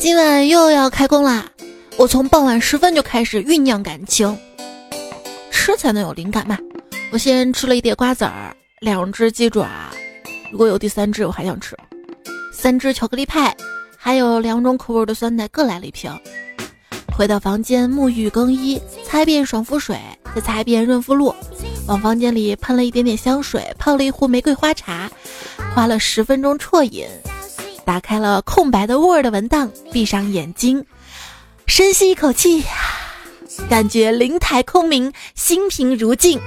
今晚又要开工啦！我从傍晚时分就开始酝酿感情，吃才能有灵感嘛。我先吃了一碟瓜子儿，两只鸡爪，如果有第三只，我还想吃。三只巧克力派，还有两种口味的酸奶，各来了一瓶。回到房间沐浴更衣，擦遍爽肤水，再擦一遍润肤露，往房间里喷了一点点香水，泡了一壶玫瑰花茶，花了十分钟啜饮。打开了空白的 Word 文档，闭上眼睛，深吸一口气，感觉灵台空明，心平如镜，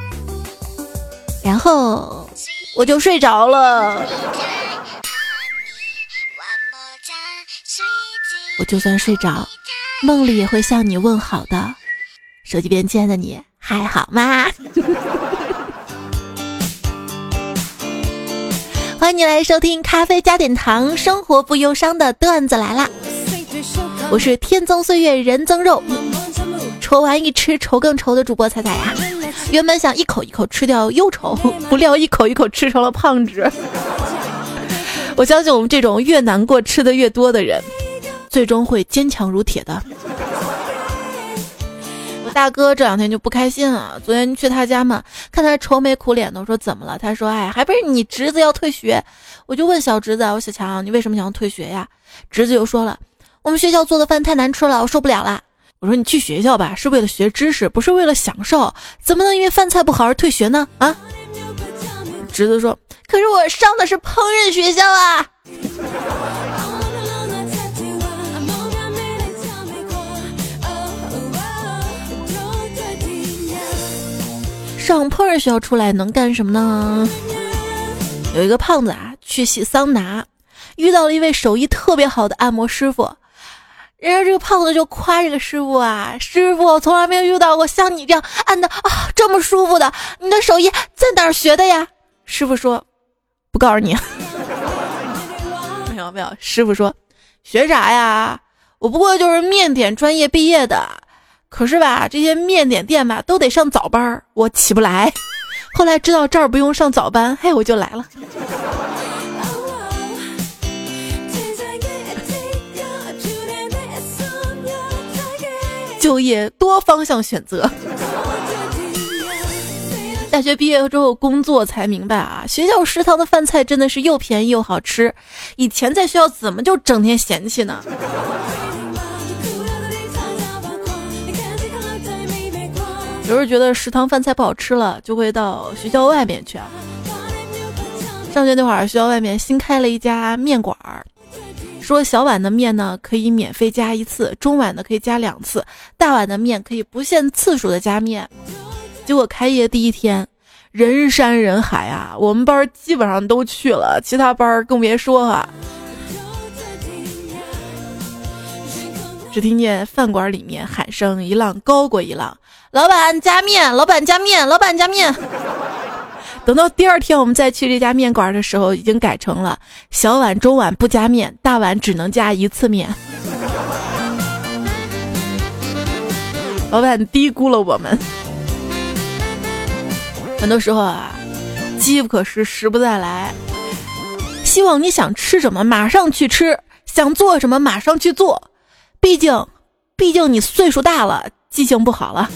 然后我就睡着了。我就算睡着，梦里也会向你问好的。手机边亲爱的你还好吗？欢迎你来收听咖啡加点糖，生活不忧伤的段子来啦！我是天增岁月人增肉，愁完一吃愁更愁的主播彩彩呀。原本想一口一口吃掉忧愁，不料一口一口吃成了胖子。我相信我们这种越难过吃的越多的人，最终会坚强如铁的。大哥这两天就不开心啊！昨天去他家嘛，看他愁眉苦脸的，我说怎么了？他说：“哎，还不是你侄子要退学。”我就问小侄子：“我小强，你为什么想要退学呀？”侄子又说了：“我们学校做的饭太难吃了，我受不了了。”我说：“你去学校吧，是为了学知识，不是为了享受，怎么能因为饭菜不好而退学呢？”啊！侄子说：“可是我上的是烹饪学校啊。”上烹饪学校出来能干什么呢？有一个胖子啊，去洗桑拿，遇到了一位手艺特别好的按摩师傅。人家这个胖子就夸这个师傅啊：“师傅，从来没有遇到过像你这样按的啊这么舒服的，你的手艺在哪儿学的呀？”师傅说：“不告诉你。”没有没有，师傅说：“学啥呀？我不过就是面点专业毕业的。”可是吧，这些面点店吧都得上早班，我起不来。后来知道这儿不用上早班，嘿，我就来了。就业多方向选择。大学毕业之后工作才明白啊，学校食堂的饭菜真的是又便宜又好吃。以前在学校怎么就整天嫌弃呢？有时候觉得食堂饭菜不好吃了，就会到学校外面去啊。上学那会儿，学校外面新开了一家面馆儿，说小碗的面呢可以免费加一次，中碗的可以加两次，大碗的面可以不限次数的加面。结果开业第一天，人山人海啊，我们班基本上都去了，其他班更别说哈。只听见饭馆里面喊声一浪高过一浪。老板加面，老板加面，老板加面。等到第二天我们再去这家面馆的时候，已经改成了小碗、中碗不加面，大碗只能加一次面。老板低估了我们。很多时候啊，机不可失，时不再来。希望你想吃什么马上去吃，想做什么马上去做。毕竟，毕竟你岁数大了，记性不好了。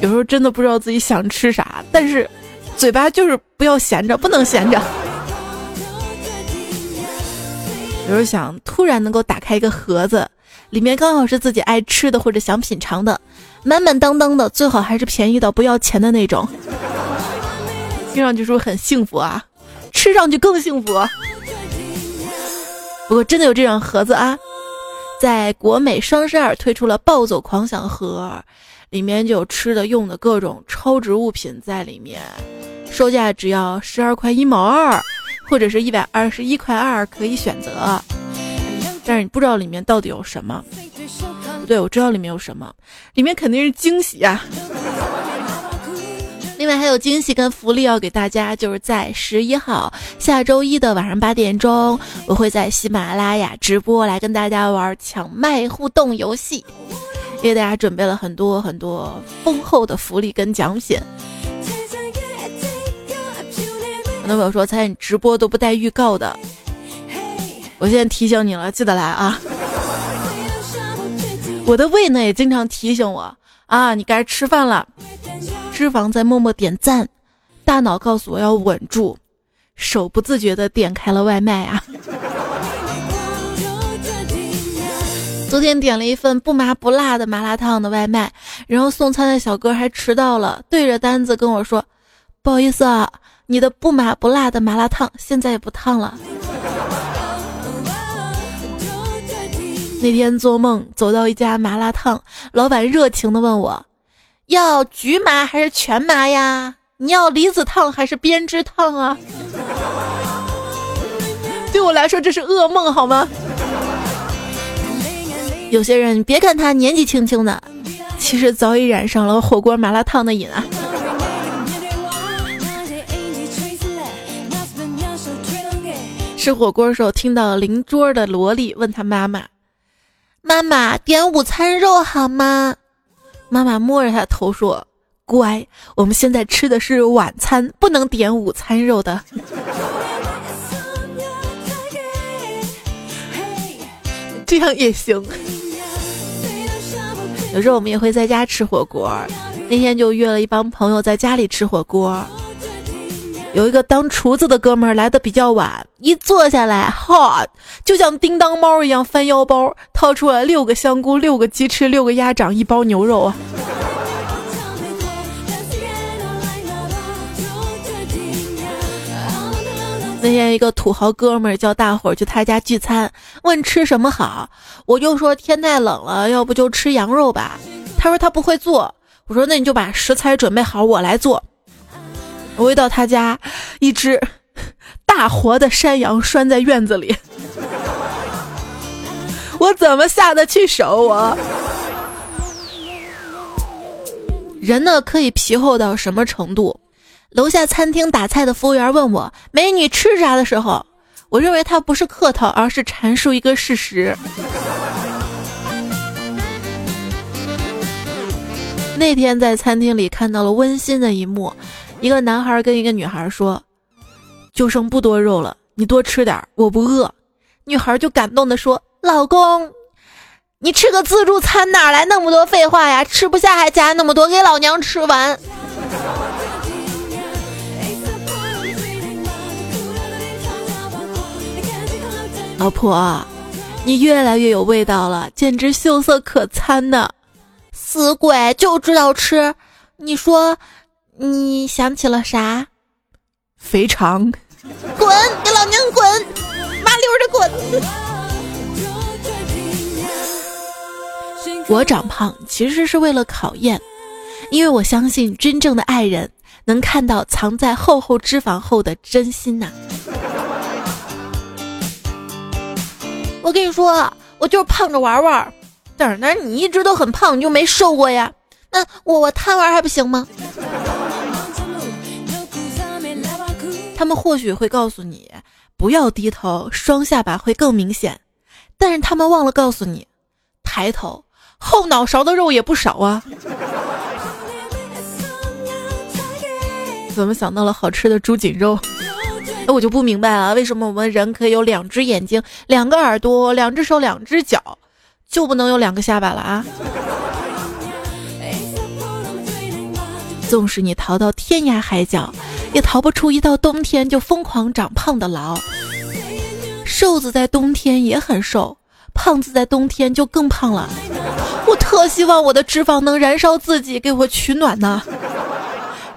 有时候真的不知道自己想吃啥，但是嘴巴就是不要闲着，不能闲着。有时候想突然能够打开一个盒子，里面刚好是自己爱吃的或者想品尝的，满满当当的，最好还是便宜到不要钱的那种。听上去是不是很幸福啊？吃上去更幸福。不过真的有这种盒子啊，在国美双十二推出了暴走狂想盒。里面就有吃的用的各种超值物品在里面，售价只要十二块一毛二，或者是一百二十一块二可以选择。但是你不知道里面到底有什么？对，我知道里面有什么，里面肯定是惊喜呀。另外还有惊喜跟福利要给大家，就是在十一号下周一的晚上八点钟，我会在喜马拉雅直播来跟大家玩抢麦互动游戏。给大家准备了很多很多丰厚的福利跟奖品。很多朋友说：“猜你直播都不带预告的。”我现在提醒你了，记得来啊！我的胃呢也经常提醒我啊，你该吃饭了。脂肪在默默点赞，大脑告诉我要稳住，手不自觉的点开了外卖啊。昨天点了一份不麻不辣的麻辣烫的外卖，然后送餐的小哥还迟到了，对着单子跟我说：“不好意思啊，你的不麻不辣的麻辣烫现在也不烫了。”那天做梦走到一家麻辣烫，老板热情的问我：“要局麻还是全麻呀？你要离子烫还是编织烫啊？” 对我来说这是噩梦，好吗？有些人你别看他年纪轻轻的，其实早已染上了火锅麻辣烫的瘾啊。吃火锅的时候，听到邻桌的萝莉问他妈妈。妈妈点午餐肉好吗？妈妈摸着他头说：“乖，我们现在吃的是晚餐，不能点午餐肉的。”这样也行。有时候我们也会在家吃火锅，那天就约了一帮朋友在家里吃火锅。有一个当厨子的哥们儿来的比较晚，一坐下来，哈，就像叮当猫一样翻腰包，掏出了六个香菇、六个鸡翅、六个鸭掌、一包牛肉啊！那天一个土豪哥们儿叫大伙儿去他家聚餐，问吃什么好，我就说天太冷了，要不就吃羊肉吧。他说他不会做，我说那你就把食材准备好，我来做。我一到他家，一只大活的山羊拴在院子里，我怎么下得去手我？人呢可以皮厚到什么程度？楼下餐厅打菜的服务员问我：“美女吃啥？”的时候，我认为他不是客套，而是阐述一个事实。那天在餐厅里看到了温馨的一幕。一个男孩跟一个女孩说：“就剩不多肉了，你多吃点，我不饿。”女孩就感动的说：“老公，你吃个自助餐哪来那么多废话呀？吃不下还加那么多，给老娘吃完。”老婆，你越来越有味道了，简直秀色可餐呢！死鬼就知道吃，你说。你想起了啥？肥肠，滚！给老娘滚！麻溜的滚！我长胖其实是为了考验，因为我相信真正的爱人能看到藏在厚厚脂肪后的真心呐。我跟你说，我就是胖着玩玩，但是那你一直都很胖，你就没瘦过呀？那我我贪玩还不行吗？他们或许会告诉你不要低头，双下巴会更明显，但是他们忘了告诉你，抬头后脑勺的肉也不少啊。怎么想到了好吃的猪颈肉？那我就不明白了，为什么我们人可以有两只眼睛、两个耳朵、两只手、两只脚，就不能有两个下巴了啊？纵使你逃到天涯海角。也逃不出一到冬天就疯狂长胖的牢。瘦子在冬天也很瘦，胖子在冬天就更胖了。我特希望我的脂肪能燃烧自己，给我取暖呢。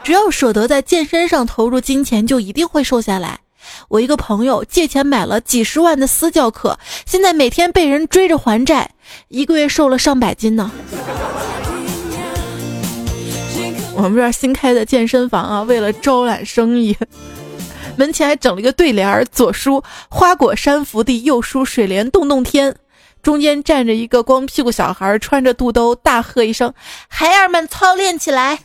只要舍得在健身上投入金钱，就一定会瘦下来。我一个朋友借钱买了几十万的私教课，现在每天被人追着还债，一个月瘦了上百斤呢。我们这儿新开的健身房啊，为了招揽生意，门前还整了一个对联儿：左书“花果山福地”，右书“水帘洞洞天”，中间站着一个光屁股小孩，穿着肚兜，大喝一声：“孩儿们操练起来！”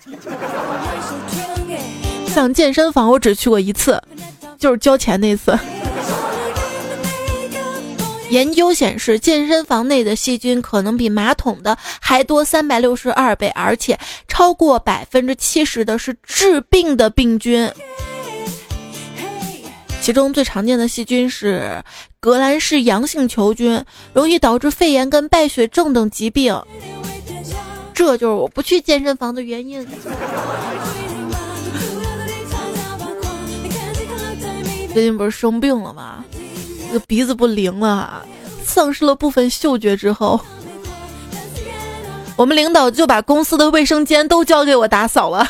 像健身房，我只去过一次，就是交钱那次。研究显示，健身房内的细菌可能比马桶的还多三百六十二倍，而且超过百分之七十的是致病的病菌。其中最常见的细菌是革兰氏阳性球菌，容易导致肺炎跟败血症等疾病。这就是我不去健身房的原因。最近不是生病了吗？个鼻子不灵了，丧失了部分嗅觉之后，我们领导就把公司的卫生间都交给我打扫了。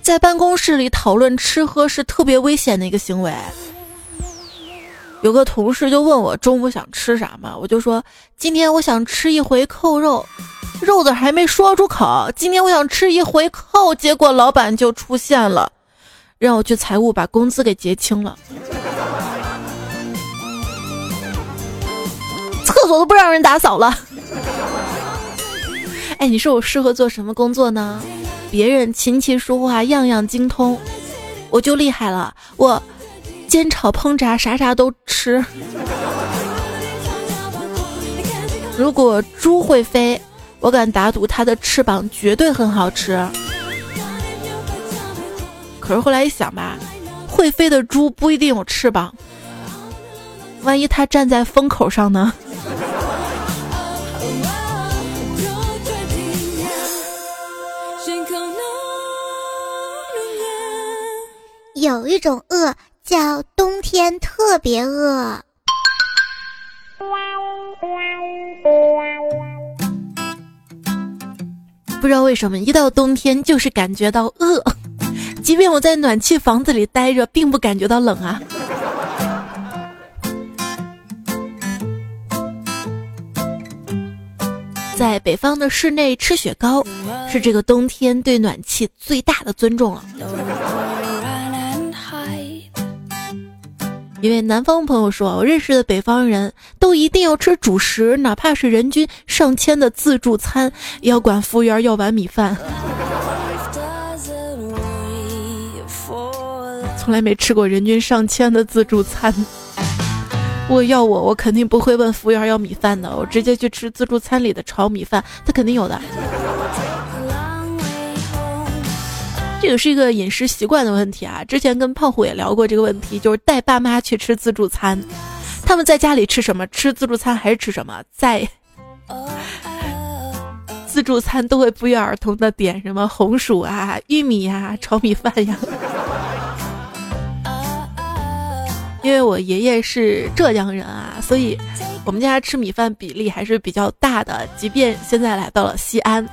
在办公室里讨论吃喝是特别危险的一个行为。有个同事就问我中午想吃啥嘛，我就说今天我想吃一回扣肉，肉的还没说出口，今天我想吃一回扣，结果老板就出现了，让我去财务把工资给结清了，厕所都不让人打扫了。哎，你说我适合做什么工作呢？别人琴棋书画样样精通，我就厉害了。我煎炒烹炸啥啥都吃。如果猪会飞，我敢打赌它的翅膀绝对很好吃。可是后来一想吧，会飞的猪不一定有翅膀，万一它站在风口上呢？有一种饿叫冬天特别饿，不知道为什么一到冬天就是感觉到饿，即便我在暖气房子里待着，并不感觉到冷啊。在北方的室内吃雪糕，是这个冬天对暖气最大的尊重了。一位南方朋友说：“我认识的北方人都一定要吃主食，哪怕是人均上千的自助餐，也要管服务员要碗米饭。从来没吃过人均上千的自助餐。我要我，我肯定不会问服务员要米饭的，我直接去吃自助餐里的炒米饭，他肯定有的。”这个是一个饮食习惯的问题啊！之前跟胖虎也聊过这个问题，就是带爸妈去吃自助餐，他们在家里吃什么，吃自助餐还是吃什么，在自助餐都会不约而同的点什么红薯啊、玉米呀、炒米饭呀。因为我爷爷是浙江人啊，所以我们家吃米饭比例还是比较大的，即便现在来到了西安。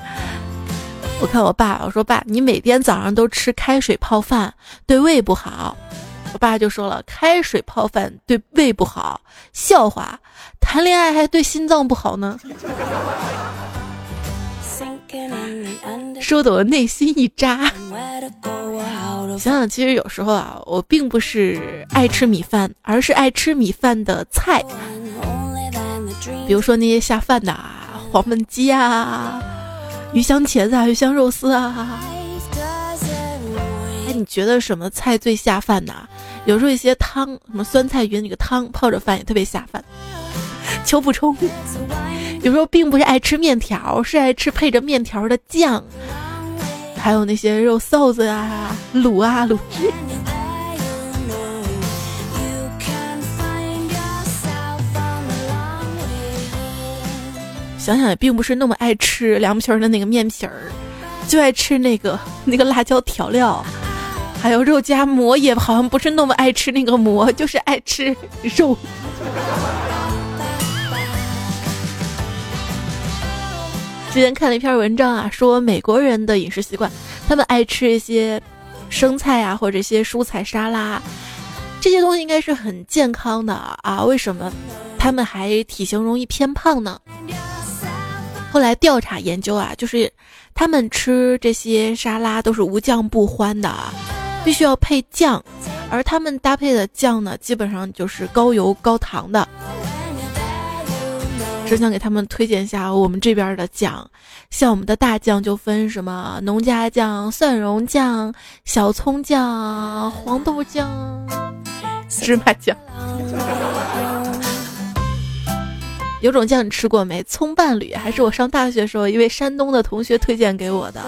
我看我爸，我说爸，你每天早上都吃开水泡饭，对胃不好。我爸就说了，开水泡饭对胃不好，笑话，谈恋爱还对心脏不好呢。说的我内心一扎。想想，其实有时候啊，我并不是爱吃米饭，而是爱吃米饭的菜，比如说那些下饭的啊黄焖鸡啊。鱼香茄子啊，鱼香肉丝啊！哎，你觉得什么菜最下饭呢？有时候一些汤，什么酸菜鱼那个汤泡着饭也特别下饭。求补充，有时候并不是爱吃面条，是爱吃配着面条的酱，还有那些肉臊子啊、卤啊、卤汁。想想也并不是那么爱吃凉皮儿的那个面皮儿，就爱吃那个那个辣椒调料，还有肉夹馍也好像不是那么爱吃那个馍，就是爱吃肉。之前看了一篇文章啊，说美国人的饮食习惯，他们爱吃一些生菜啊，或者一些蔬菜沙拉，这些东西应该是很健康的啊，为什么他们还体型容易偏胖呢？后来调查研究啊，就是他们吃这些沙拉都是无酱不欢的啊，必须要配酱，而他们搭配的酱呢，基本上就是高油高糖的。只想给他们推荐一下我们这边的酱，像我们的大酱就分什么农家酱、蒜蓉酱、小葱酱、黄豆酱、芝麻酱。有种酱你吃过没？葱伴侣还是我上大学时候一位山东的同学推荐给我的。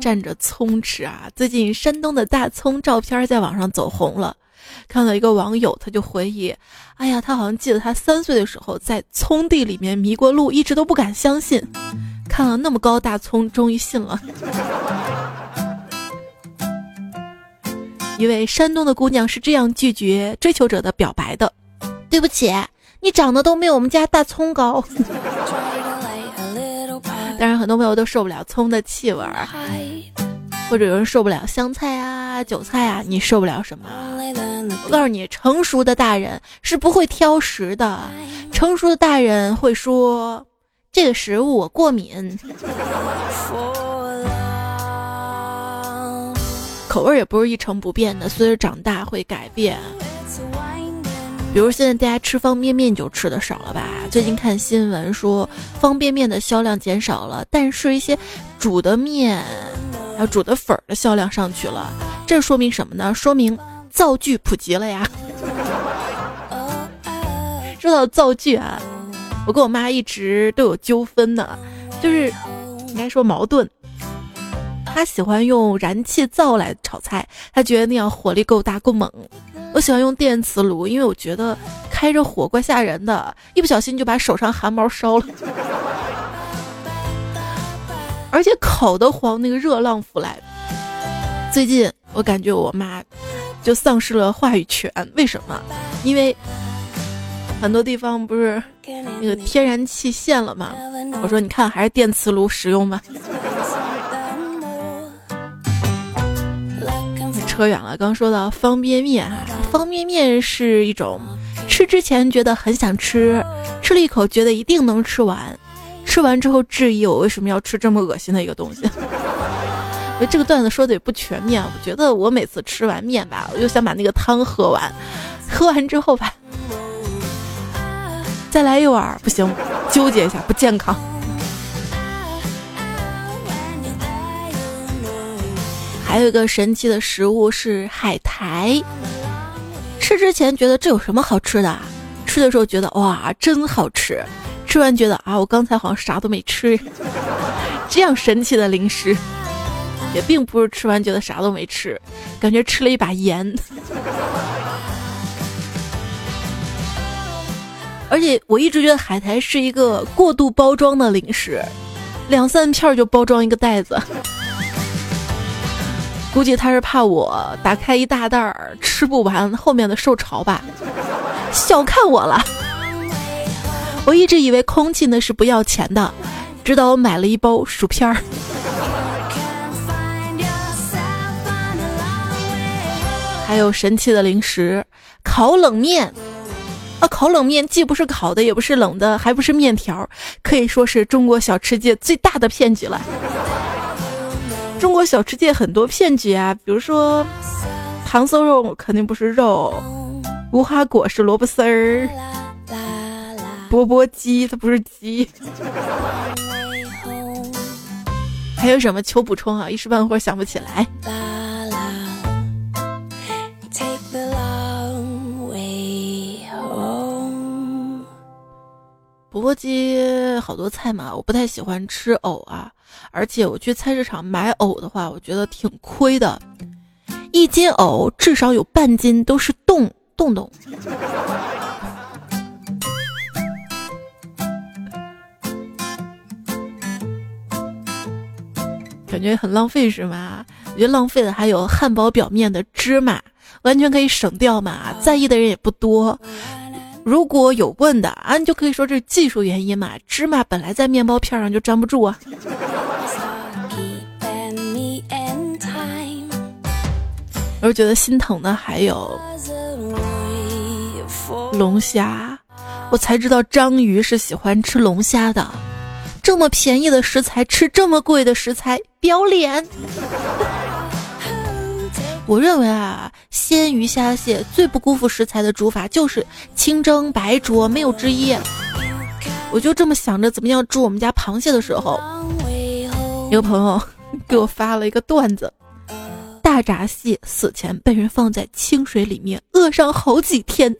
蘸着葱吃啊！最近山东的大葱照片在网上走红了，看到一个网友他就回忆，哎呀，他好像记得他三岁的时候在葱地里面迷过路，一直都不敢相信，看了那么高大葱，终于信了。一位山东的姑娘是这样拒绝追求者的表白的：“对不起，你长得都没有我们家大葱高。”当然，很多朋友都受不了葱的气味儿，或者有人受不了香菜啊、韭菜啊，你受不了什么？我告诉你，成熟的大人是不会挑食的，成熟的大人会说这个食物我过敏。口味也不是一成不变的，随着长大会改变。比如现在大家吃方便面就吃的少了吧？最近看新闻说方便面的销量减少了，但是一些煮的面还有煮的粉儿的销量上去了。这说明什么呢？说明灶具普及了呀。说到灶具啊，我跟我妈一直都有纠纷呢，就是应该说矛盾。她喜欢用燃气灶来炒菜，她觉得那样火力够大够猛。我喜欢用电磁炉，因为我觉得开着火怪吓人的，一不小心就把手上汗毛烧了，而且烤得慌，那个热浪拂来。最近我感觉我妈就丧失了话语权，为什么？因为很多地方不是那个天然气限了吗？我说你看还是电磁炉实用吧。扯远了，刚说到方便面哈，方便面是一种吃之前觉得很想吃，吃了一口觉得一定能吃完，吃完之后质疑我为什么要吃这么恶心的一个东西。这个段子说的也不全面，我觉得我每次吃完面吧，我就想把那个汤喝完，喝完之后吧，再来一碗不行，纠结一下不健康。还有一个神奇的食物是海苔，吃之前觉得这有什么好吃的，吃的时候觉得哇真好吃，吃完觉得啊我刚才好像啥都没吃，这样神奇的零食，也并不是吃完觉得啥都没吃，感觉吃了一把盐。而且我一直觉得海苔是一个过度包装的零食，两三片就包装一个袋子。估计他是怕我打开一大袋儿吃不完，后面的受潮吧，小看我了。我一直以为空气呢是不要钱的，直到我买了一包薯片儿。还有神奇的零食，烤冷面。啊，烤冷面既不是烤的，也不是冷的，还不是面条，可以说是中国小吃界最大的骗局了。中国小吃界很多骗局啊，比如说糖酥肉肯定不是肉，无花果是萝卜丝儿，钵钵鸡它不是鸡，还有什么求补充啊？一时半会儿想不起来。钵钵鸡好多菜嘛，我不太喜欢吃藕啊，而且我去菜市场买藕的话，我觉得挺亏的，一斤藕至少有半斤都是冻冻冻，感觉很浪费是吗？我觉得浪费的还有汉堡表面的芝麻，完全可以省掉嘛，在意的人也不多。如果有问的啊，你就可以说这是技术原因嘛，芝麻本来在面包片上就粘不住啊。我觉得心疼的还有龙虾，我才知道章鱼是喜欢吃龙虾的，这么便宜的食材吃这么贵的食材，不要脸。我认为啊，鲜鱼虾蟹最不辜负食材的煮法就是清蒸、白灼，没有之一。我就这么想着，怎么样煮我们家螃蟹的时候，一个朋友给我发了一个段子：大闸蟹死前被人放在清水里面饿上好几天，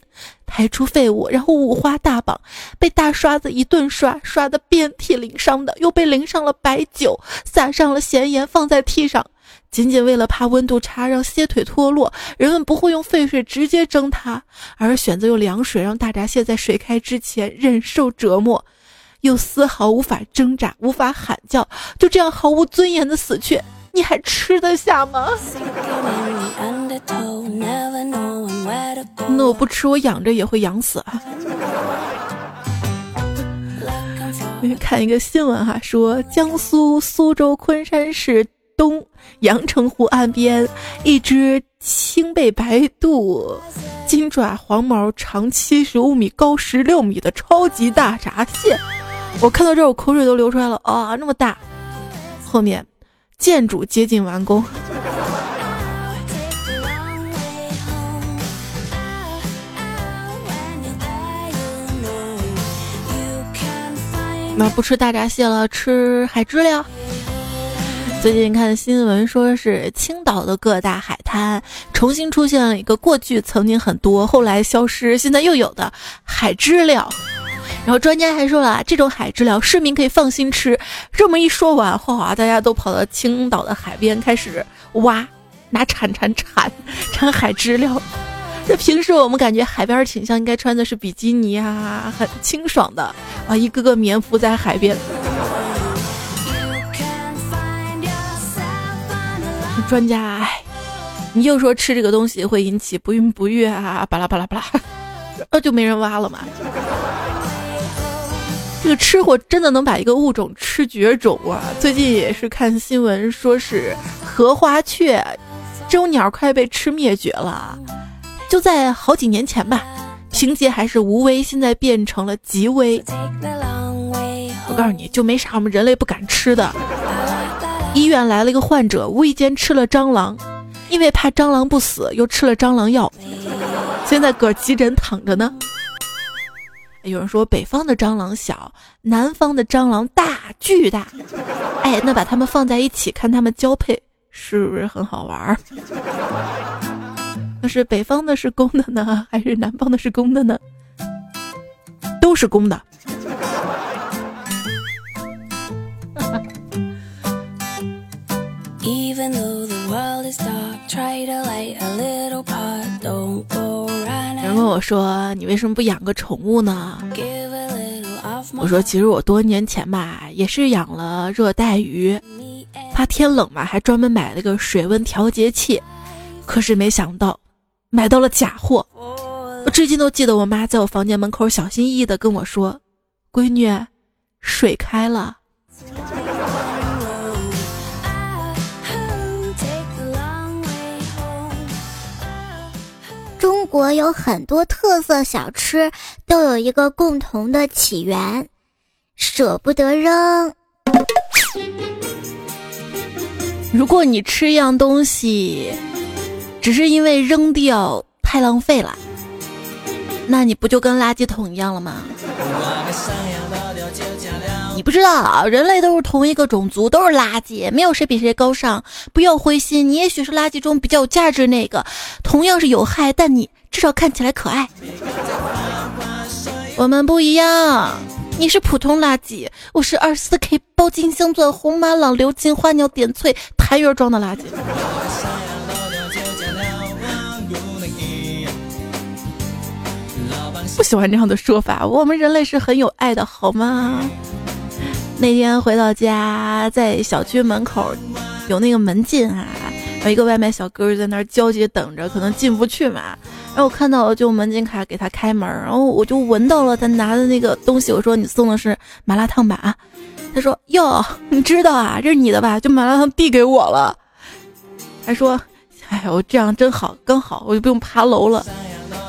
排出废物，然后五花大绑，被大刷子一顿刷，刷的遍体鳞伤的，又被淋上了白酒，撒上了咸盐，放在屉上。仅仅为了怕温度差让蟹腿脱落，人们不会用沸水直接蒸它，而选择用凉水让大闸蟹在水开之前忍受折磨，又丝毫无法挣扎，无法喊叫，就这样毫无尊严的死去。你还吃得下吗？那我不吃，我养着也会养死啊！看一个新闻哈，说江苏苏州昆山市东阳澄湖岸边，一只青背白肚、金爪黄毛、长七十五米、高十六米的超级大闸蟹，我看到这我口水都流出来了啊！那么大，后面。建筑接近完工。那不吃大闸蟹了，吃海知了。最近看新闻说是青岛的各大海滩重新出现了一个过去曾经很多，后来消失，现在又有的海知了。然后专家还说了，这种海知了市民可以放心吃。这么一说完，哗，大家都跑到青岛的海边开始挖，拿铲铲铲铲海知了。这平时我们感觉海边挺像应该穿的是比基尼啊，很清爽的啊，一个个棉服在海边。专家，哎，你又说吃这个东西会引起不孕不育啊，巴拉巴拉巴拉，那就没人挖了嘛。这个吃货真的能把一个物种吃绝种啊！最近也是看新闻，说是荷花雀这种鸟快被吃灭绝了。就在好几年前吧，情节还是无危，现在变成了极危。我告诉你就没啥我们人类不敢吃的。医院来了一个患者，无意间吃了蟑螂，因为怕蟑螂不死，又吃了蟑螂药，现在搁急诊躺着呢。有人说北方的蟑螂小，南方的蟑螂大巨大，哎，那把它们放在一起看它们交配，是不是很好玩儿？那是北方的是公的呢，还是南方的是公的呢？都是公的。人问我说：“你为什么不养个宠物呢？”我说：“其实我多年前吧，也是养了热带鱼，怕天冷嘛，还专门买了个水温调节器。可是没想到，买到了假货。我至今都记得我妈在我房间门口小心翼翼的跟我说：‘闺女，水开了。’”中国有很多特色小吃，都有一个共同的起源，舍不得扔。如果你吃一样东西，只是因为扔掉太浪费了，那你不就跟垃圾桶一样了吗？你不知道啊，人类都是同一个种族，都是垃圾，没有谁比谁高尚。不要灰心，你也许是垃圾中比较有价值那个，同样是有害，但你至少看起来可爱。我们不一样，你是普通垃圾，我是二四 K 包金镶钻红玛瑙鎏金花鸟点翠痰盂装的垃圾。不喜欢这样的说法，我们人类是很有爱的，好吗？那天回到家，在小区门口有那个门禁啊，有一个外卖小哥在那儿焦急等着，可能进不去嘛。然后我看到就门禁卡给他开门，然后我就闻到了他拿的那个东西，我说你送的是麻辣烫吧？他说哟，你知道啊，这是你的吧？就麻辣烫递给我了，还说，哎呦，这样真好，刚好我就不用爬楼了。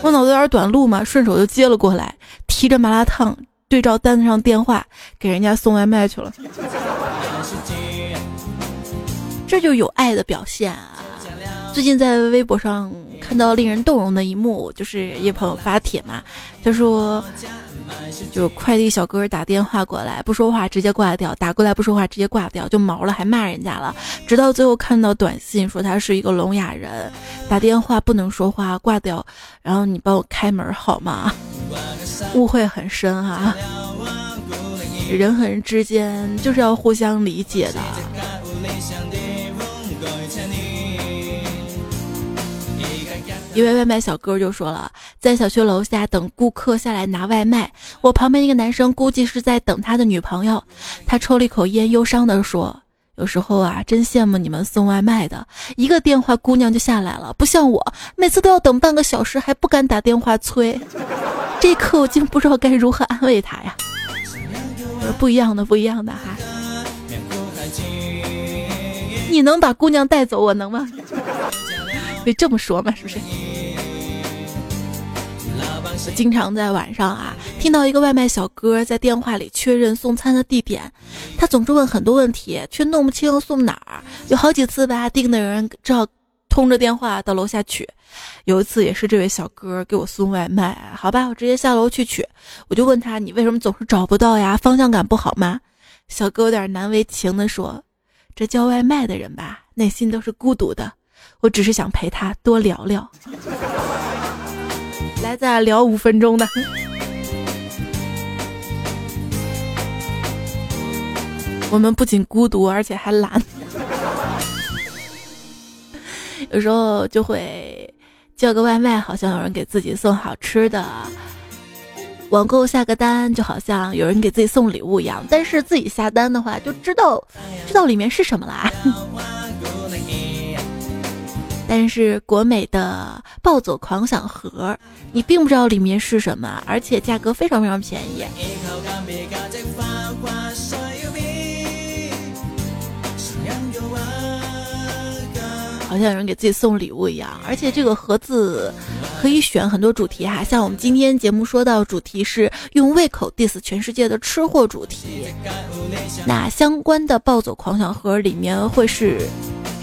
我脑子有点短路嘛，顺手就接了过来，提着麻辣烫。对照单子上电话，给人家送外卖去了，这就有爱的表现啊！最近在微博上看到令人动容的一幕，就是一朋友发帖嘛，他说，就快递小哥打电话过来不说话直接挂掉，打过来不说话直接挂掉，就毛了还骂人家了，直到最后看到短信说他是一个聋哑人，打电话不能说话挂掉，然后你帮我开门好吗？误会很深啊，人和人之间就是要互相理解的。一位外卖小哥就说了，在小区楼下等顾客下来拿外卖，我旁边一个男生估计是在等他的女朋友，他抽了一口烟，忧伤地说：“有时候啊，真羡慕你们送外卖的，一个电话姑娘就下来了，不像我，每次都要等半个小时，还不敢打电话催。”这一刻我竟不知道该如何安慰他呀。不一样的，不一样的哈。你能把姑娘带走，我能吗？可以这么说嘛，是不是？经常在晚上啊，听到一个外卖小哥在电话里确认送餐的地点，他总是问很多问题，却弄不清送哪儿。有好几次吧，订的人只好通着电话到楼下取。有一次也是这位小哥给我送外卖，好吧，我直接下楼去取。我就问他，你为什么总是找不到呀？方向感不好吗？小哥有点难为情的说：“这叫外卖的人吧，内心都是孤独的。我只是想陪他多聊聊。”来，再聊五分钟的。我们不仅孤独，而且还懒。有时候就会叫个外卖，好像有人给自己送好吃的；网购下个单，就好像有人给自己送礼物一样。但是自己下单的话，就知道知道里面是什么啦。但是国美的暴走狂想盒，你并不知道里面是什么，而且价格非常非常便宜。好像有人给自己送礼物一样，而且这个盒子可以选很多主题哈，像我们今天节目说到主题是用胃口 diss 全世界的吃货主题，那相关的暴走狂想盒里面会是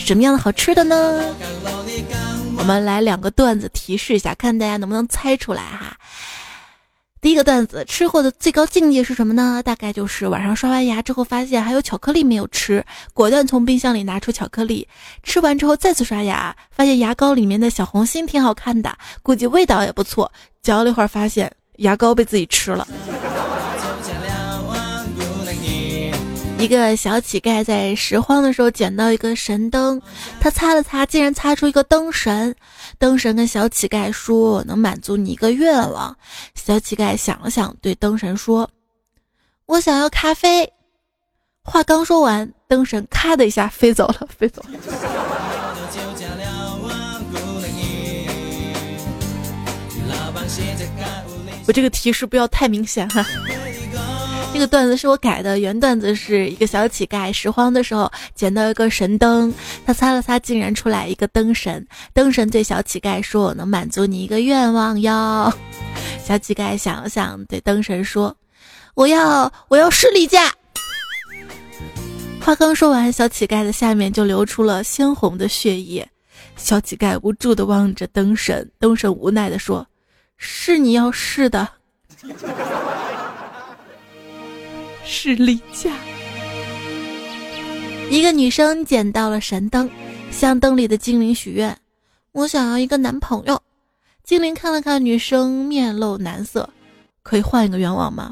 什么样的好吃的呢？我们来两个段子提示一下，看大家能不能猜出来哈。第一个段子，吃货的最高境界是什么呢？大概就是晚上刷完牙之后，发现还有巧克力没有吃，果断从冰箱里拿出巧克力，吃完之后再次刷牙，发现牙膏里面的小红心挺好看的，估计味道也不错，嚼了一会儿发现牙膏被自己吃了。一个小乞丐在拾荒的时候捡到一个神灯，他擦了擦，竟然擦出一个灯神。灯神跟小乞丐说：“能满足你一个愿望。”小乞丐想了想，对灯神说：“我想要咖啡。”话刚说完，灯神咔的一下飞走了，飞走了。我这个提示不要太明显哈。这个段子是我改的，原段子是一个小乞丐拾荒的时候捡到一个神灯，他擦了擦，竟然出来一个灯神。灯神对小乞丐说：“我能满足你一个愿望哟。”小乞丐想了想，对灯神说：“我要，我要士力架。”话刚说完，小乞丐的下面就流出了鲜红的血液。小乞丐无助的望着灯神，灯神无奈的说：“是你要试的。”士力架。一个女生捡到了神灯，向灯里的精灵许愿：“我想要一个男朋友。”精灵看了看女生，面露难色：“可以换一个愿望吗？”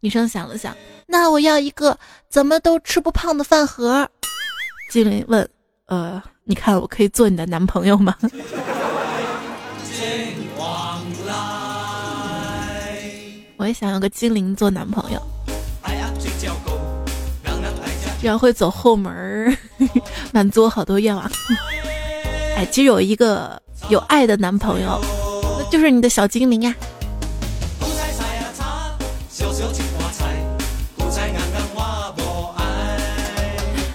女生想了想：“那我要一个怎么都吃不胖的饭盒。”精灵问：“呃，你看我可以做你的男朋友吗？”我也想要个精灵做男朋友。然后会走后门，满足我好多愿望。哎，其实有一个有爱的男朋友，那就是你的小精灵呀。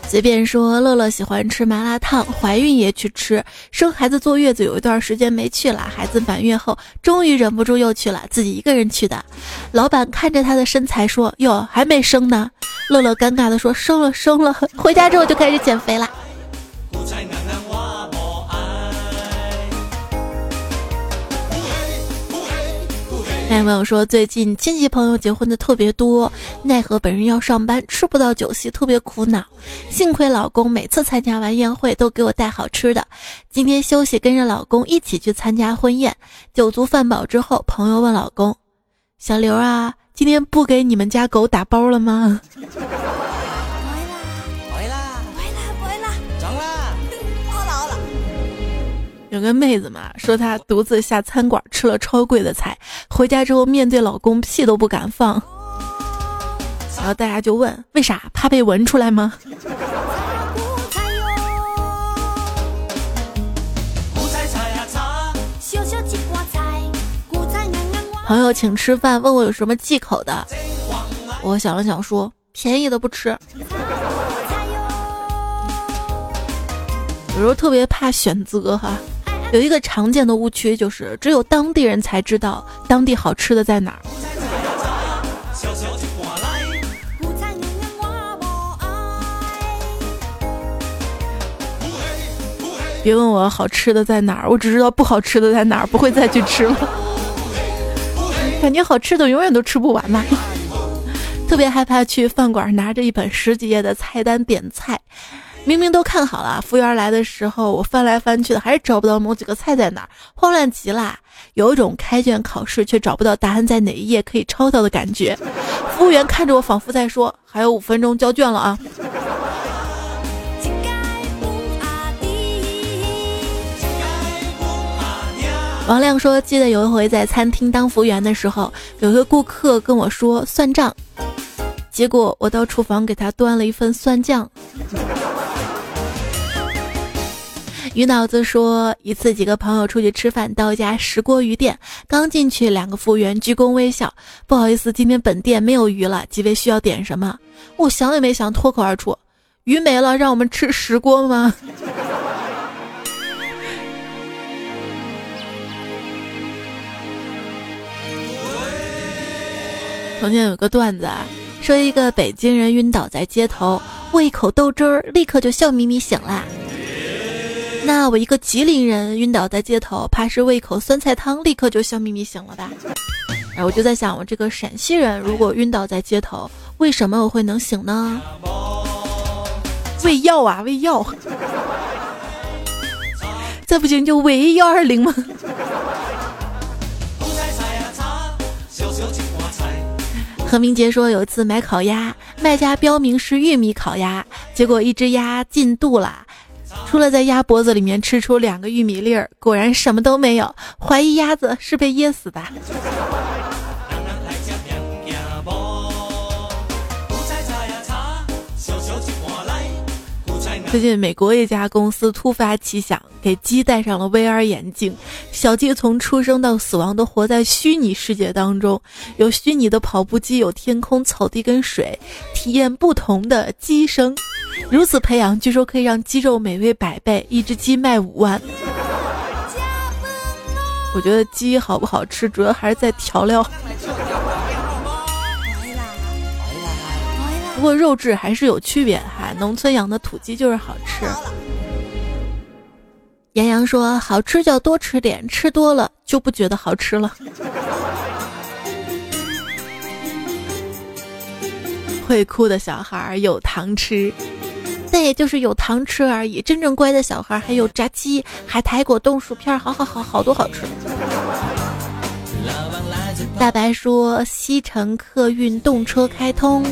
随便说，乐乐喜欢吃麻辣烫，怀孕也去吃，生孩子坐月子有一段时间没去了，孩子满月后终于忍不住又去了，自己一个人去的。老板看着他的身材说：“哟，还没生呢。”乐乐尴尬的说：“生了，生了。”回家之后就开始减肥了。那朋友说，最近亲戚朋友结婚的特别多，奈何本人要上班，吃不到酒席，特别苦恼。幸亏老公每次参加完宴会都给我带好吃的。今天休息，跟着老公一起去参加婚宴，酒足饭饱之后，朋友问老公：“小刘啊，今天不给你们家狗打包了吗？” 有个妹子嘛，说她独自下餐馆吃了超贵的菜，回家之后面对老公屁都不敢放。然后大家就问为啥？怕被闻出来吗？朋友请吃饭，问我有什么忌口的，我想了想说便宜的不吃。有时候特别怕选择哈。有一个常见的误区，就是只有当地人才知道当地好吃的在哪儿。别问我好吃的在哪儿，我只知道不好吃的在哪儿，不会再去吃了。感觉好吃的永远都吃不完嘛。特别害怕去饭馆拿着一本十几页的菜单点菜。明明都看好了，服务员来的时候，我翻来翻去的，还是找不到某几个菜在哪儿，慌乱极了，有一种开卷考试却找不到答案在哪一页可以抄到的感觉。服务员看着我，仿佛在说：“还有五分钟交卷了啊。”王亮说：“记得有一回在餐厅当服务员的时候，有个顾客跟我说算账，结果我到厨房给他端了一份蒜酱。”鱼脑子说，一次几个朋友出去吃饭，到一家石锅鱼店，刚进去，两个服务员鞠躬微笑，不好意思，今天本店没有鱼了，几位需要点什么？我想也没想，脱口而出：鱼没了，让我们吃石锅吗？从前有个段子啊，说一个北京人晕倒在街头，喂一口豆汁儿，立刻就笑眯眯醒了。那我一个吉林人晕倒在街头，怕是喂口酸菜汤，立刻就笑眯眯醒了吧？哎我就在想，我这个陕西人如果晕倒在街头，为什么我会能醒呢？喂药啊，喂药！再不行就喂幺二零吗？何明杰说，有一次买烤鸭，卖家标明是玉米烤鸭，结果一只鸭进肚了。除了在鸭脖子里面吃出两个玉米粒儿，果然什么都没有。怀疑鸭子是被噎死的。最近，美国一家公司突发奇想，给鸡戴上了 VR 眼镜，小鸡从出生到死亡都活在虚拟世界当中，有虚拟的跑步机，有天空、草地跟水，体验不同的鸡生。如此培养，据说可以让鸡肉美味百倍，一只鸡卖五万。我觉得鸡好不好吃，主要还是在调料。不过肉质还是有区别哈，农村养的土鸡就是好吃。杨洋说：“好吃就多吃点，吃多了就不觉得好吃了。”会哭的小孩有糖吃，但也就是有糖吃而已。真正乖的小孩还有炸鸡、海苔、果冻、薯片，好好好，好多好吃。大白说：“西城客运动车开通。”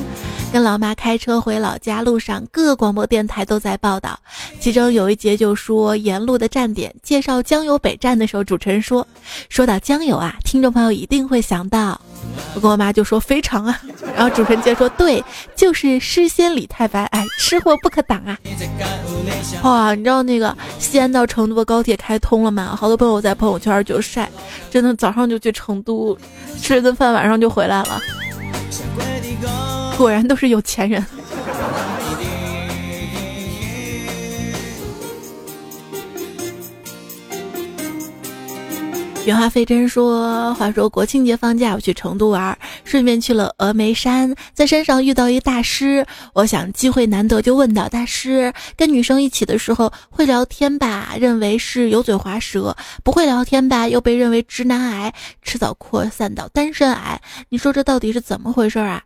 跟老妈开车回老家路上，各广播电台都在报道。其中有一节就说沿路的站点，介绍江油北站的时候，主持人说：“说到江油啊，听众朋友一定会想到。”我跟我妈就说：“非常啊。”然后主持人接着说：“对，就是诗仙李太白，哎，吃货不可挡啊！”哇，你知道那个西安到成都的高铁开通了吗？好多朋友在朋友圈就晒，真的早上就去成都吃了顿饭，晚上就回来了。果然都是有钱人。原话费真说：“话说国庆节放假，我去成都玩，顺便去了峨眉山，在山上遇到一大师。我想机会难得，就问道：“大师，跟女生一起的时候会聊天吧？认为是油嘴滑舌；不会聊天吧，又被认为直男癌，迟早扩散到单身癌。你说这到底是怎么回事啊？”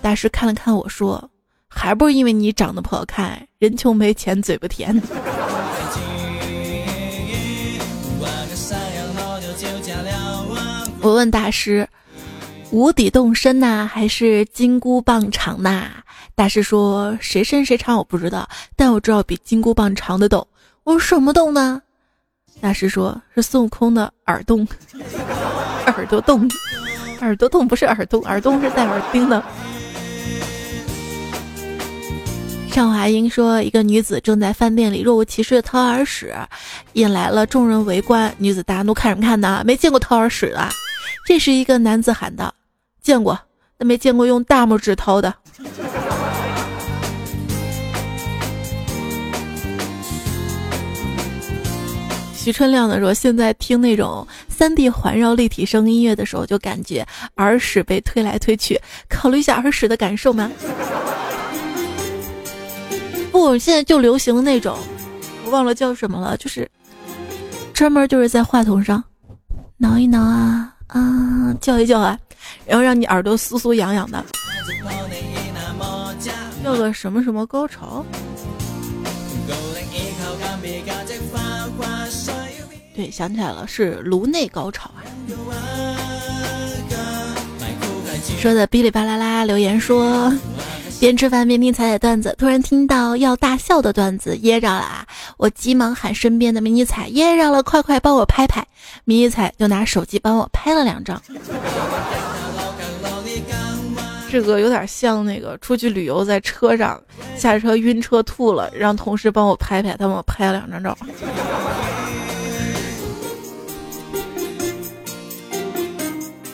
大师看了看我说：“还不是因为你长得不好看，人穷没钱，嘴不甜。”我问大师：“无底洞深呐，还是金箍棒长呐？”大师说：“谁深谁长我不知道，但我知道比金箍棒长的洞。”我说：“什么洞呢？”大师说：“是孙悟空的耳洞，耳朵洞，耳朵洞不是耳洞，耳洞是带耳钉的。”尚华英说：“一个女子正在饭店里若无其事掏耳屎，引来了众人围观。女子大怒：看什么看呢？没见过掏耳屎的。”这时，一个男子喊道：“见过，但没见过用大拇指掏的。”徐春亮的说：“现在听那种三 D 环绕立体声音乐的时候，就感觉耳屎被推来推去。考虑一下耳屎的感受吗？” 不，现在就流行那种，我忘了叫什么了，就是专门就是在话筒上挠一挠啊。啊，叫一叫啊，然后让你耳朵酥酥痒痒的，叫个什么什么高潮？对，想起来了，是颅内高潮啊。说的哔哩吧啦啦留言说。边吃饭边听彩彩段子，突然听到要大笑的段子，噎着了啊。我急忙喊身边的迷你彩噎着了，快快帮我拍拍。迷你彩就拿手机帮我拍了两张。这个有点像那个出去旅游，在车上下车晕车吐了，让同事帮我拍拍，他帮我拍了两张照。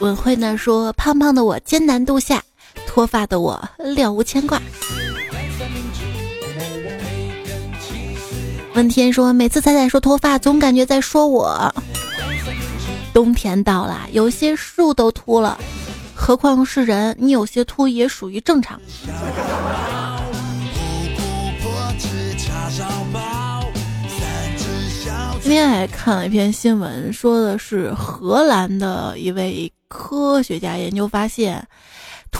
文慧呢说：“胖胖的我艰难度下。”脱发的我了无牵挂。问天说：“每次彩彩说脱发，总感觉在说我。”冬天到了，有些树都秃了，何况是人？你有些秃也属于正常。今天还看了一篇新闻，说的是荷兰的一位科学家研究发现。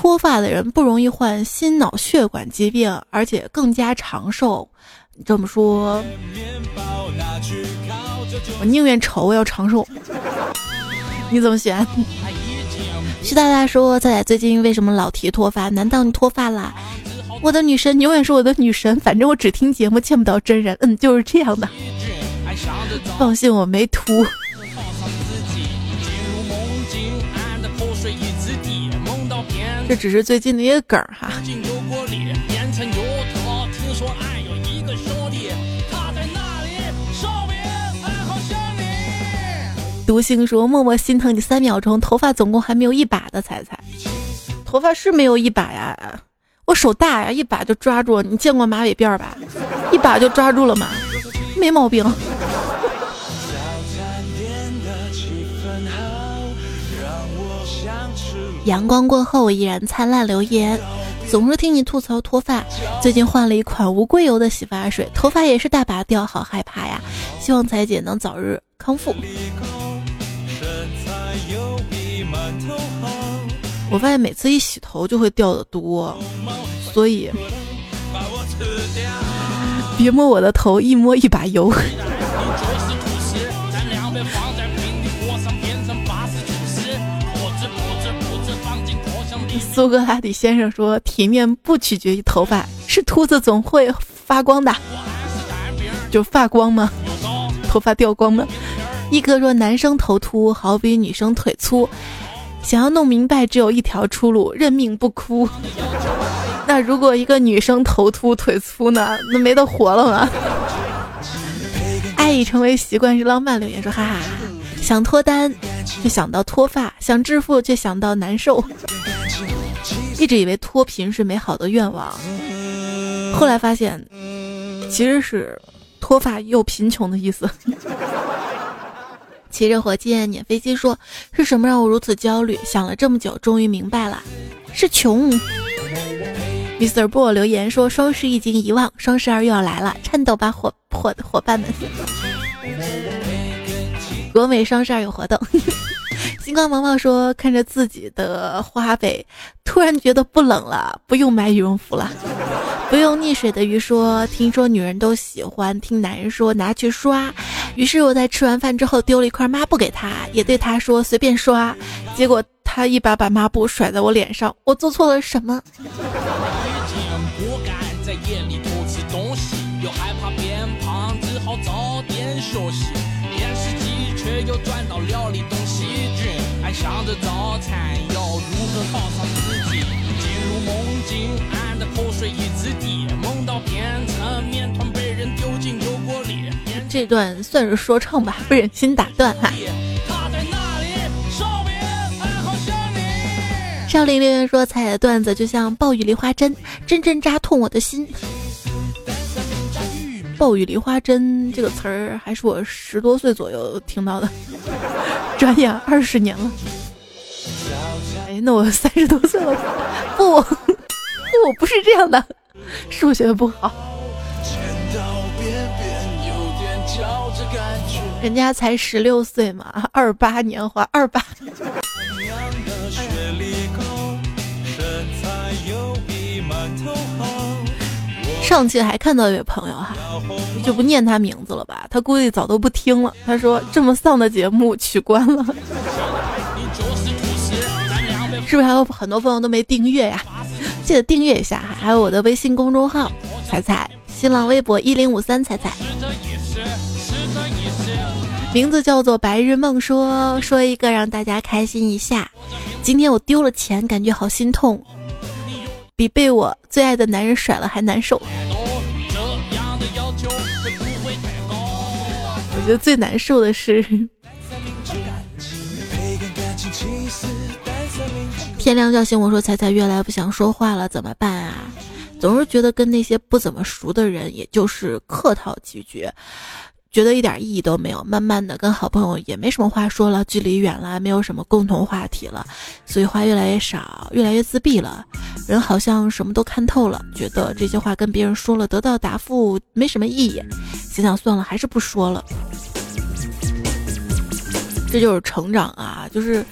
脱发的人不容易患心脑血管疾病，而且更加长寿。这么说，我宁愿丑，我要长寿。你怎么选？徐大大说：“仔仔最近为什么老提脱发？难道你脱发啦？”我的女神，永远是我的女神。反正我只听节目，见不到真人。嗯，就是这样的。放心，我没秃。这只是最近的一个梗儿哈。独行说：“默默心疼你三秒钟，头发总共还没有一把的彩彩，头发是没有一把呀，我手大呀，一把就抓住。你见过马尾辫吧？一把就抓住了嘛，没毛病。”阳光过后依然灿烂。留言总是听你吐槽脱发，最近换了一款无硅油的洗发水，头发也是大把掉，好害怕呀！希望彩姐能早日康复。我发现每次一洗头就会掉的多，所以别摸我的头，一摸一把油。苏格拉底先生说：“体面不取决于头发，是秃子总会发光的，就发光吗？头发掉光吗？”一哥说：“男生头秃好比女生腿粗，想要弄明白，只有一条出路：认命不哭。那如果一个女生头秃腿粗呢？那没得活了吗？”爱已成为习惯是浪漫留言说：“哈哈，想脱单就想到脱发，想致富却想到难受。”一直以为脱贫是美好的愿望，后来发现，其实是脱发又贫穷的意思。骑着火箭撵飞机说：“是什么让我如此焦虑？”想了这么久，终于明白了，是穷。Mr. 波留言说：“双十一已经遗忘，双十二又要来了，颤抖吧，伙伙伙伴们！”国美双十二有活动。星光毛毛说：“看着自己的花呗，突然觉得不冷了，不用买羽绒服了。”不用溺水的鱼说：“听说女人都喜欢听男人说拿去刷。”于是我在吃完饭之后丢了一块抹布给他，也对他说随便刷。结果他一把把抹布甩在我脸上，我做错了什么？早餐要如何犒赏自己，进入梦境，俺的口水一直滴，梦到变成面团被人丢进油锅里。这段算是说唱吧，不忍心打断哈。少林留言说：“彩的段子就像暴雨梨花针，针针扎痛我的心。”暴雨梨花针这个词儿还是我十多岁左右听到的，转眼二十年了。那我三十多岁了，不，我不是这样的，数学不好。人家才十六岁嘛，二八年华，二八。上期还看到一位朋友哈，就不念他名字了吧，他估计早都不听了。他说这么丧的节目取关了，是不是还有很多朋友都没订阅呀？记得订阅一下哈，还有我的微信公众号彩彩，新浪微博一零五三彩彩，名字叫做白日梦。说说一个让大家开心一下，今天我丢了钱，感觉好心痛。比被我最爱的男人甩了还难受。我觉得最难受的是，天亮叫醒我说：“彩彩越来越不想说话了，怎么办啊？总是觉得跟那些不怎么熟的人，也就是客套几句。”觉得一点意义都没有，慢慢的跟好朋友也没什么话说了，距离远了，没有什么共同话题了，所以话越来越少，越来越自闭了。人好像什么都看透了，觉得这些话跟别人说了得到答复没什么意义，想想算了，还是不说了。这就是成长啊，就是。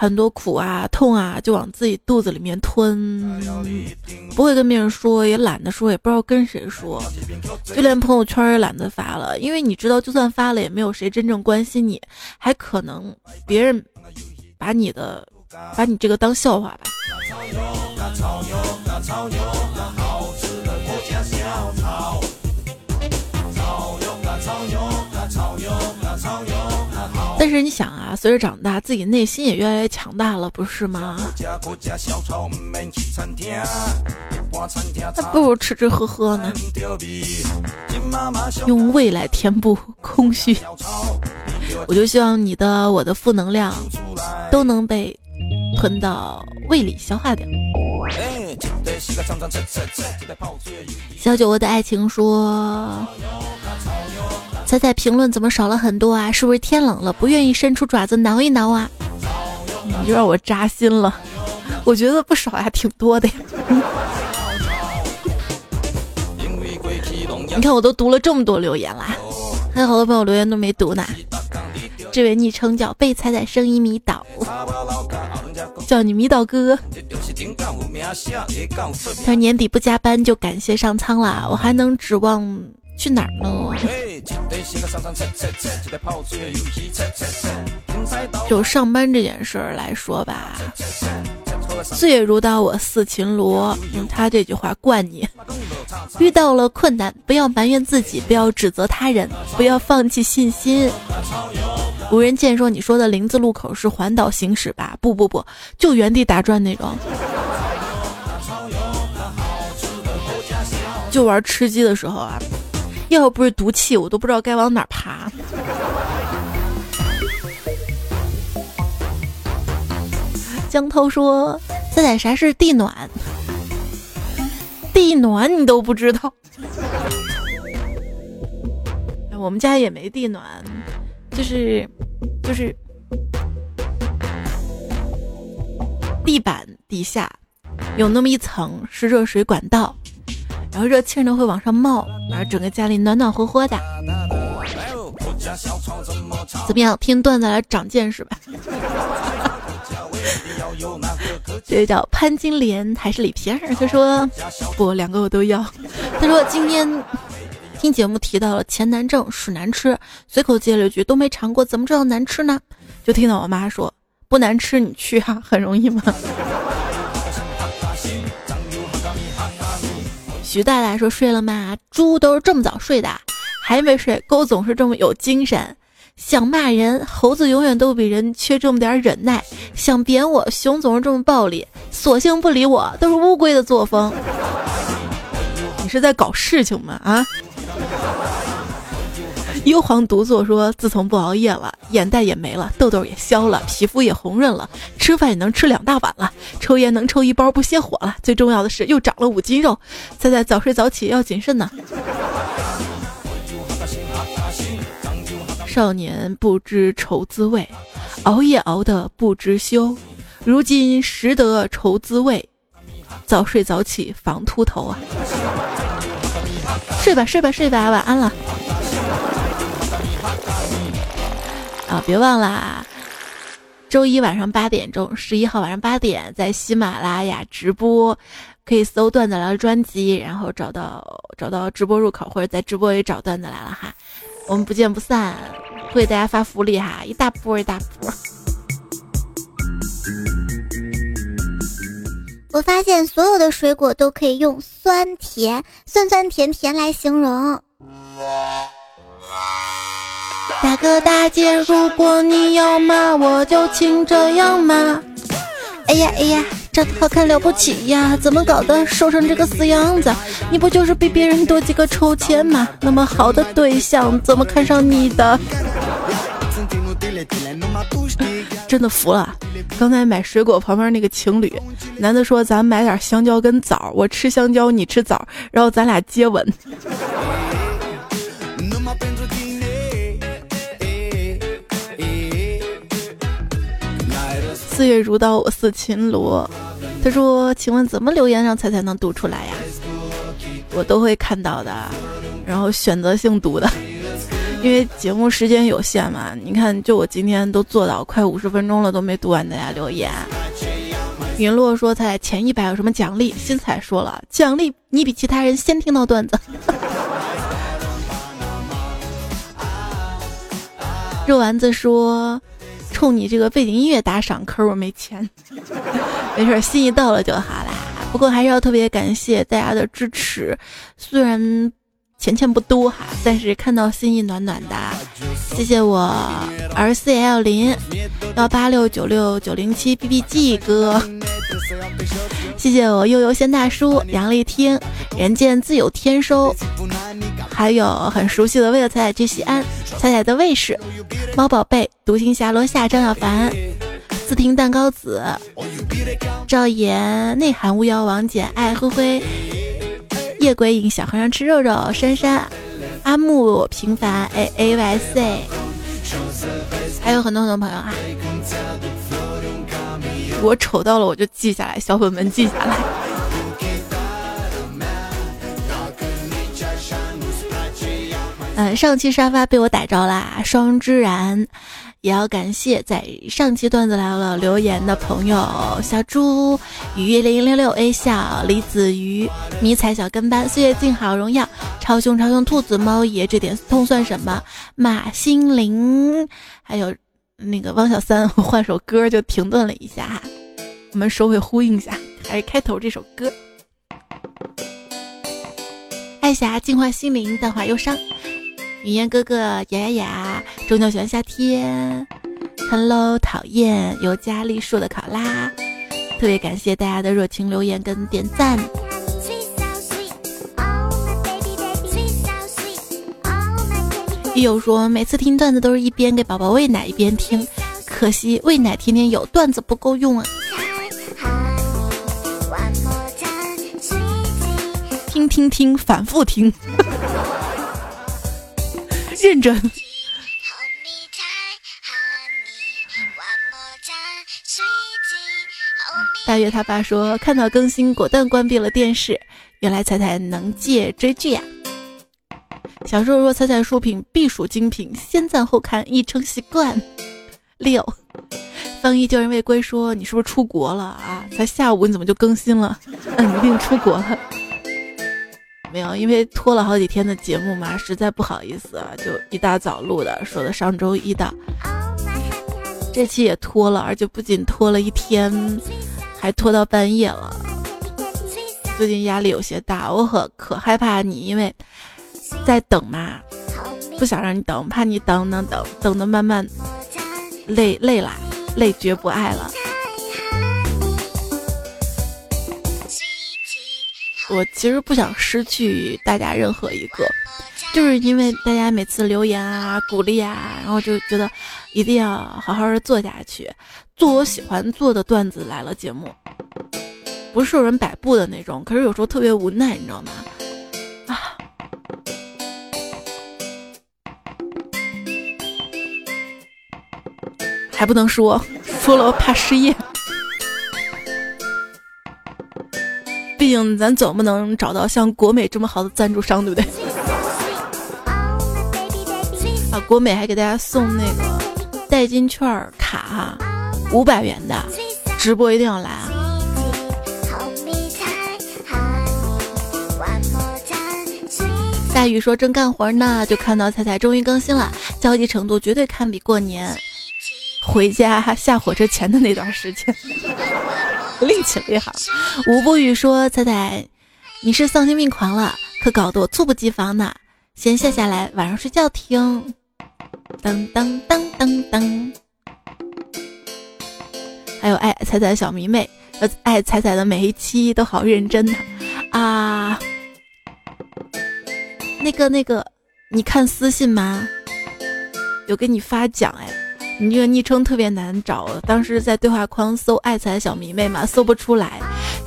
很多苦啊、痛啊，就往自己肚子里面吞，不会跟别人说，也懒得说，也不知道跟谁说，就连朋友圈也懒得发了，因为你知道，就算发了，也没有谁真正关心你，还可能别人把你的把你这个当笑话吧。其实你想啊，随着长大，自己内心也越来越强大了，不是吗？那不如吃吃喝喝呢，用胃来填补空虚。我就希望你的、我的负能量都能被吞到胃里消化掉。小酒窝的爱情说。猜猜评论怎么少了很多啊？是不是天冷了，不愿意伸出爪子挠一挠啊？你就让我扎心了。我觉得不少呀，挺多的呀。你看，我都读了这么多留言啦，还有好多朋友留言都没读呢。这位昵称叫被踩踩声音迷倒，叫你迷倒哥。他年底不加班就感谢上苍了，我还能指望。去哪儿呢？就上班这件事儿来说吧，岁月如刀，我似秦罗。用他这句话灌你：遇到了困难，不要埋怨自己，不要指责他人，不要放弃信心。无人见说你说的林字路口是环岛行驶吧？不不不，就原地打转那种。就玩吃鸡的时候啊。要不是毒气，我都不知道该往哪爬。江涛说：“仔仔，啥是地暖？地暖你都不知道？我们家也没地暖，就是就是地板底下有那么一层是热水管道，然后热气呢会往上冒，然后整个家里暖暖和和的。怎么样？听段子来长见识吧。这叫潘金莲还是李皮儿？他说不，两个我都要。他说今天听节目提到了钱难挣，屎难吃，随口接了一句都没尝过，怎么知道难吃呢？就听到我妈说不难吃，你去啊，很容易吗？徐大大说睡了吗？猪都是这么早睡的，还没睡，狗总是这么有精神。想骂人，猴子永远都比人缺这么点忍耐；想扁我，熊总是这么暴力。索性不理我，都是乌龟的作风。你是在搞事情吗？啊！幽黄独坐说：“自从不熬夜了，眼袋也没了，痘痘也消了，皮肤也红润了，吃饭也能吃两大碗了，抽烟能抽一包不泄火了。最重要的是，又长了五斤肉。猜猜早睡早起要谨慎呢。”少年不知愁滋味，熬夜熬得不知羞。如今识得愁滋味，早睡早起防秃头啊！睡吧睡吧睡吧，晚安了。啊，别忘啦，周一晚上八点钟，十一号晚上八点，在喜马拉雅直播，可以搜段子来了专辑，然后找到找到直播入口，或者在直播里找段子来了哈。我们不见不散，会给大家发福利哈，一大波一大波。我发现所有的水果都可以用酸甜、酸酸甜甜来形容。大哥大姐，如果你要骂我，就请这样骂。哎呀哎呀。长得好看了不起呀，怎么搞的，瘦成这个死样子？你不就是比别人多几个抽签吗？那么好的对象，怎么看上你的？真的服了！刚才买水果旁边那个情侣，男的说咱买点香蕉跟枣，我吃香蕉，你吃枣，然后咱俩接吻。四月如刀，我似秦罗。他说：“请问怎么留言让彩彩能读出来呀？我都会看到的，然后选择性读的，因为节目时间有限嘛。你看，就我今天都做到快五十分钟了，都没读完大家留言。”云落说：“他在前一百有什么奖励？”新彩说了：“奖励你比其他人先听到段子。”肉丸子说。冲你这个背景音乐打赏，可是我没钱。没事，心意到了就好啦。不过还是要特别感谢大家的支持，虽然钱钱不多哈，但是看到心意暖暖的。谢谢我 R C L 零幺八六九六九零七 B B G 哥，谢谢我悠悠仙大叔杨丽听人见自有天收，还有很熟悉的为了彩彩去西安彩彩的卫士猫宝贝独行侠罗夏张小凡自听蛋糕子赵岩内涵巫妖王简爱灰灰夜鬼影小和尚吃肉肉珊珊阿木平凡 A A Y C，还有很多很多朋友啊！我瞅到了我就记下来，小本本记下来。嗯，上期沙发被我逮着啦，双之然。也要感谢在上期段子来了留言的朋友：小猪、鱼零六六 A 笑、李子鱼、迷彩小跟班、岁月静好、荣耀、超凶超凶兔子、猫爷，这点痛算什么？马心凌，还有那个汪小三，我换首歌就停顿了一下哈，我们首尾呼应一下，还是开头这首歌。爱霞净化心灵，淡化忧伤。语言哥哥雅雅雅，终究喜欢夏天。Hello，讨厌尤加利树的考拉，特别感谢大家的热情留言跟点赞。益友说，每次听段子都是一边给宝宝喂奶一边听，可惜喂奶天天有，段子不够用啊。听听听，反复听。认证。大约他爸说看到更新，果断关闭了电视。原来彩彩能借追剧呀、啊！小时候若彩彩书品必属精品，先赞后看已成习惯。六，方一旧人未归说你是不是出国了啊？才下午你怎么就更新了？嗯，一定出国了。没有，因为拖了好几天的节目嘛，实在不好意思啊，就一大早录的，说的上周一的。这期也拖了，而且不仅拖了一天，还拖到半夜了。最近压力有些大，我可可害怕你，因为在等嘛，不想让你等，怕你等等等等的慢慢累累了，累绝不爱了。我其实不想失去大家任何一个，就是因为大家每次留言啊、鼓励啊，然后就觉得一定要好好的做下去，做我喜欢做的段子来了节目，不受人摆布的那种。可是有时候特别无奈，你知道吗？啊，还不能说，说了怕失业。竟咱总不能找到像国美这么好的赞助商，对不对？啊，国美还给大家送那个代金券卡哈，五百元的，直播一定要来啊！大雨说正干活呢，就看到彩彩终于更新了，焦急程度绝对堪比过年回家下火车前的那段时间。立起来哈！吴不语说：“彩彩，你是丧心病狂了，可搞得我猝不及防呢。先下下来，晚上睡觉听。”噔噔噔噔噔。还有爱彩彩小迷妹，呃，爱彩彩的每一期都好认真呐啊！那个那个，你看私信吗？有给你发奖哎。你这个昵称特别难找，当时在对话框搜“爱财小迷妹”嘛，搜不出来，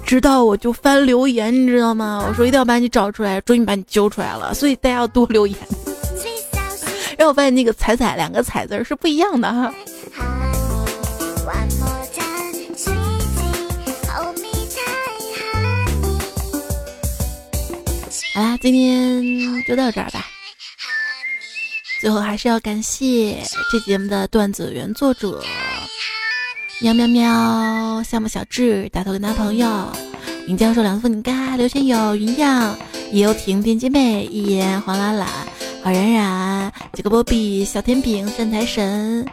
直到我就翻留言，你知道吗？我说一定要把你找出来，终于把你揪出来了。所以大家要多留言。然后我发现那个“彩彩”两个“彩”字是不一样的哈。好啦，今天就到这儿吧。最后还是要感谢这节目的段子原作者喵喵喵、夏目小智、大头跟男朋友、尹教授、两副你嘎、刘全友、云样、野游亭、电击妹、一言、黄懒懒、好冉冉、几个波比、小甜饼、站台神、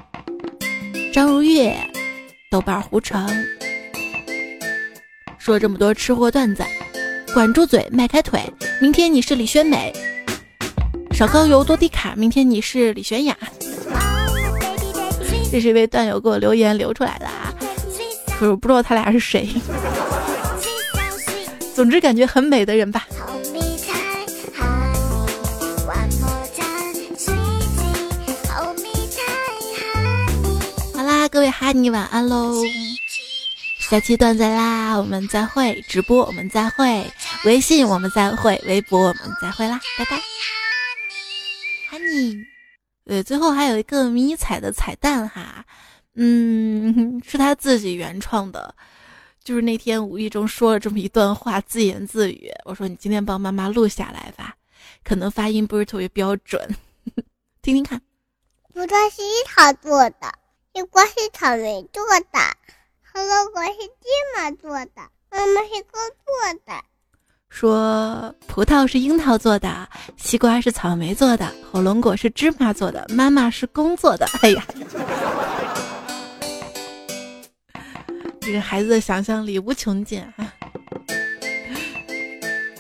张如月、豆瓣胡成。说这么多吃货段子，管住嘴，迈开腿。明天你是李宣美。少高油多低卡，明天你是李玄雅。这是一位段友给我留言留出来的啊，可是我不知道他俩是谁。总之感觉很美的人吧。好啦，各位哈尼晚安喽，下期段子啦，我们再会，直播我们再会，微信我们再会，微博我们再会啦，拜拜。你，对，最后还有一个迷彩的彩蛋哈，嗯，是他自己原创的，就是那天无意中说了这么一段话，自言自语。我说你今天帮妈妈录下来吧，可能发音不是特别标准，听听看。葡萄是樱桃做的，西瓜是草莓做的，胡萝卜是芝麻做的，妈妈是工作的。说葡萄是樱桃做的，西瓜是草莓做的，火龙果是芝麻做的，妈妈是工作的。哎呀，这个孩子的想象力无穷尽啊！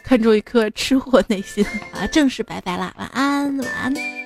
看出一颗吃货内心啊！正式拜拜啦，晚安，晚安。